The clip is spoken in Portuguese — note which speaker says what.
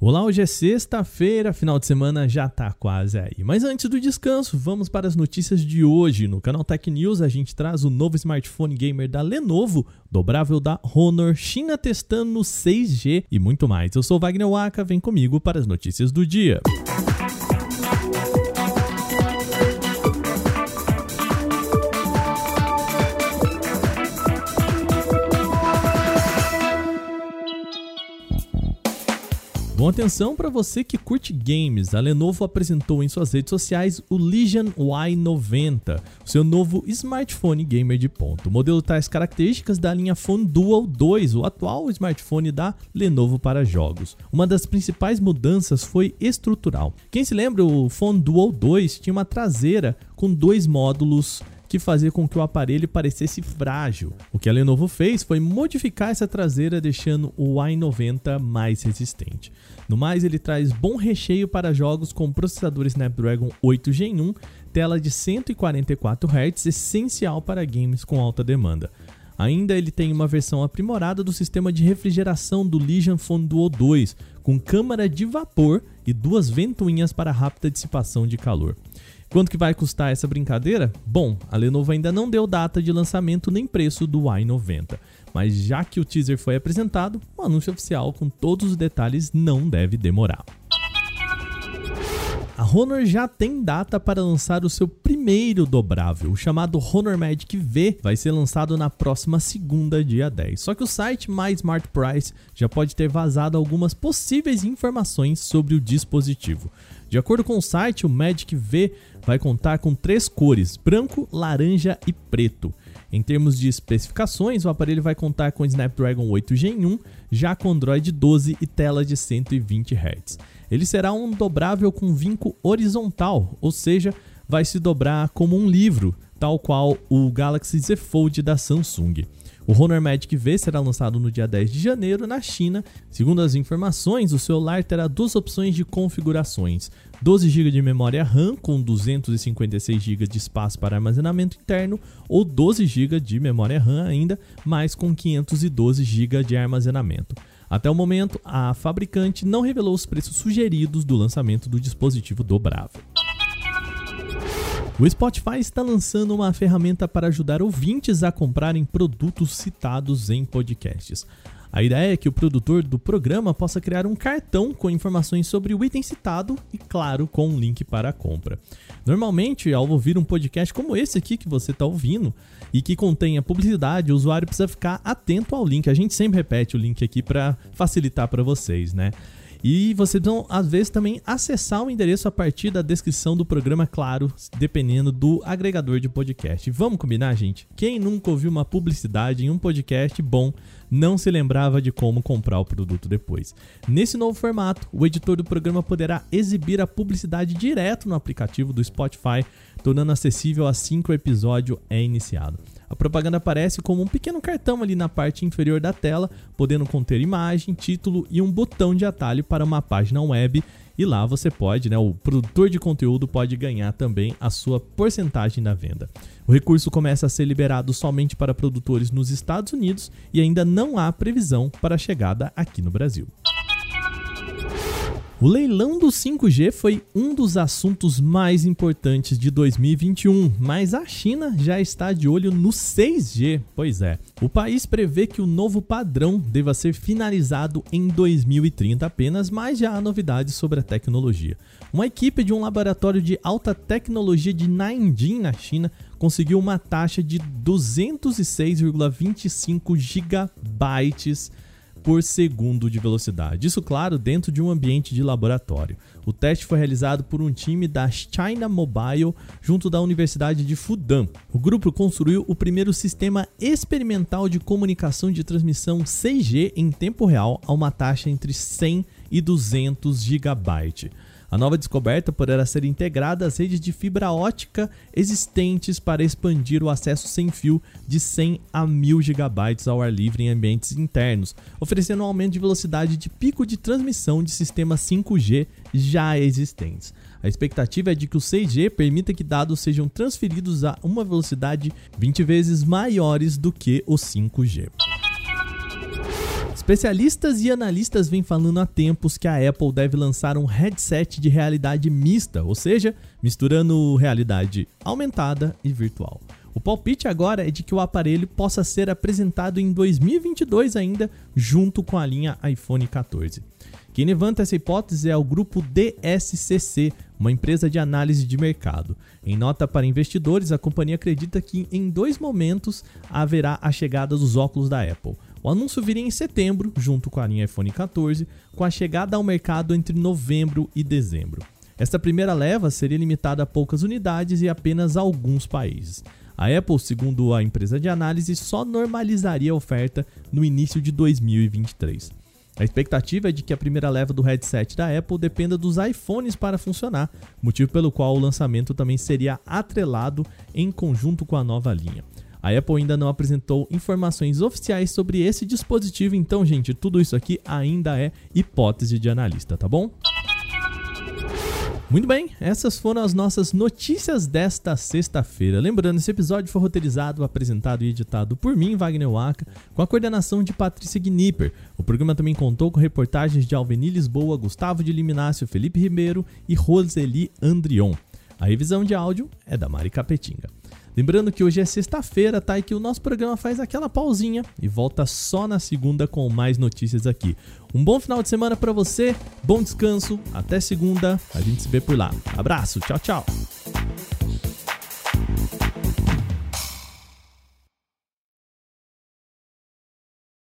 Speaker 1: Olá, hoje é sexta-feira, final de semana já tá quase aí. Mas antes do descanso, vamos para as notícias de hoje. No canal Tech News a gente traz o novo smartphone gamer da Lenovo, dobrável da Honor, China testando no 6G e muito mais. Eu sou Wagner Waka, vem comigo para as notícias do dia. Bom, atenção para você que curte games. A Lenovo apresentou em suas redes sociais o Legion Y90, seu novo smartphone gamer de ponto. O modelo traz características da linha Phone Dual 2, o atual smartphone da Lenovo para jogos. Uma das principais mudanças foi estrutural. Quem se lembra, o Phone Dual 2 tinha uma traseira com dois módulos que fazia com que o aparelho parecesse frágil. O que a Lenovo fez foi modificar essa traseira, deixando o i90 mais resistente. No mais, ele traz bom recheio para jogos com processador Snapdragon 8 Gen 1, tela de 144 Hz, essencial para games com alta demanda. Ainda ele tem uma versão aprimorada do sistema de refrigeração do Legion Phone Duo 2, com câmara de vapor e duas ventoinhas para rápida dissipação de calor. Quanto que vai custar essa brincadeira? Bom, a Lenovo ainda não deu data de lançamento nem preço do i90, mas já que o teaser foi apresentado, o anúncio oficial com todos os detalhes não deve demorar. A Honor já tem data para lançar o seu primeiro dobrável, o chamado Honor Magic V, vai ser lançado na próxima segunda, dia 10. Só que o site My Smart Price já pode ter vazado algumas possíveis informações sobre o dispositivo. De acordo com o site, o Magic V vai contar com três cores: branco, laranja e preto. Em termos de especificações, o aparelho vai contar com Snapdragon 8 Gen 1, já com Android 12 e tela de 120 Hz. Ele será um dobrável com vinco horizontal, ou seja, vai se dobrar como um livro, tal qual o Galaxy Z Fold da Samsung. O Honor Magic V será lançado no dia 10 de janeiro na China. Segundo as informações, o celular terá duas opções de configurações: 12 GB de memória RAM com 256 GB de espaço para armazenamento interno ou 12 GB de memória RAM ainda, mas com 512 GB de armazenamento. Até o momento, a fabricante não revelou os preços sugeridos do lançamento do dispositivo dobrável. O Spotify está lançando uma ferramenta para ajudar ouvintes a comprarem produtos citados em podcasts. A ideia é que o produtor do programa possa criar um cartão com informações sobre o item citado e, claro, com um link para a compra. Normalmente, ao ouvir um podcast como esse aqui que você está ouvindo e que contenha publicidade, o usuário precisa ficar atento ao link. A gente sempre repete o link aqui para facilitar para vocês, né? E vocês vão, às vezes, também acessar o endereço a partir da descrição do programa, claro, dependendo do agregador de podcast. Vamos combinar, gente? Quem nunca ouviu uma publicidade em um podcast bom não se lembrava de como comprar o produto depois. Nesse novo formato, o editor do programa poderá exibir a publicidade direto no aplicativo do Spotify, tornando acessível assim que o episódio é iniciado. A propaganda aparece como um pequeno cartão ali na parte inferior da tela, podendo conter imagem, título e um botão de atalho para uma página web. E lá você pode, né, o produtor de conteúdo pode ganhar também a sua porcentagem da venda. O recurso começa a ser liberado somente para produtores nos Estados Unidos e ainda não há previsão para a chegada aqui no Brasil. O leilão do 5G foi um dos assuntos mais importantes de 2021, mas a China já está de olho no 6G. Pois é, o país prevê que o novo padrão deva ser finalizado em 2030 apenas, mas já há novidades sobre a tecnologia. Uma equipe de um laboratório de alta tecnologia de Nanjing, na China, conseguiu uma taxa de 206,25 gigabytes por segundo de velocidade. Isso, claro, dentro de um ambiente de laboratório. O teste foi realizado por um time da China Mobile junto da Universidade de Fudan. O grupo construiu o primeiro sistema experimental de comunicação de transmissão 6G em tempo real a uma taxa entre 100 e 200 GB. A nova descoberta poderá ser integrada às redes de fibra ótica existentes para expandir o acesso sem fio de 100 a 1000 GB ao ar livre em ambientes internos, oferecendo um aumento de velocidade de pico de transmissão de sistemas 5G já existentes. A expectativa é de que o 6G permita que dados sejam transferidos a uma velocidade 20 vezes maiores do que o 5G. Especialistas e analistas vêm falando há tempos que a Apple deve lançar um headset de realidade mista, ou seja, misturando realidade aumentada e virtual. O palpite agora é de que o aparelho possa ser apresentado em 2022 ainda, junto com a linha iPhone 14. Quem levanta essa hipótese é o grupo DSCC, uma empresa de análise de mercado. Em nota para investidores, a companhia acredita que em dois momentos haverá a chegada dos óculos da Apple. O anúncio viria em setembro, junto com a linha iPhone 14, com a chegada ao mercado entre novembro e dezembro. Esta primeira leva seria limitada a poucas unidades e apenas a alguns países. A Apple, segundo a empresa de análise, só normalizaria a oferta no início de 2023. A expectativa é de que a primeira leva do headset da Apple dependa dos iPhones para funcionar, motivo pelo qual o lançamento também seria atrelado em conjunto com a nova linha. A Apple ainda não apresentou informações oficiais sobre esse dispositivo, então, gente, tudo isso aqui ainda é hipótese de analista, tá bom? Muito bem, essas foram as nossas notícias desta sexta-feira. Lembrando, esse episódio foi roteirizado, apresentado e editado por mim, Wagner Waka, com a coordenação de Patrícia Gnipper. O programa também contou com reportagens de Alveni Lisboa, Gustavo de Liminácio, Felipe Ribeiro e Roseli Andrion. A revisão de áudio é da Mari Capetinga. Lembrando que hoje é sexta-feira, tá? E que o nosso programa faz aquela pausinha e volta só na segunda com mais notícias aqui. Um bom final de semana para você, bom descanso, até segunda, a gente se vê por lá. Abraço, tchau, tchau.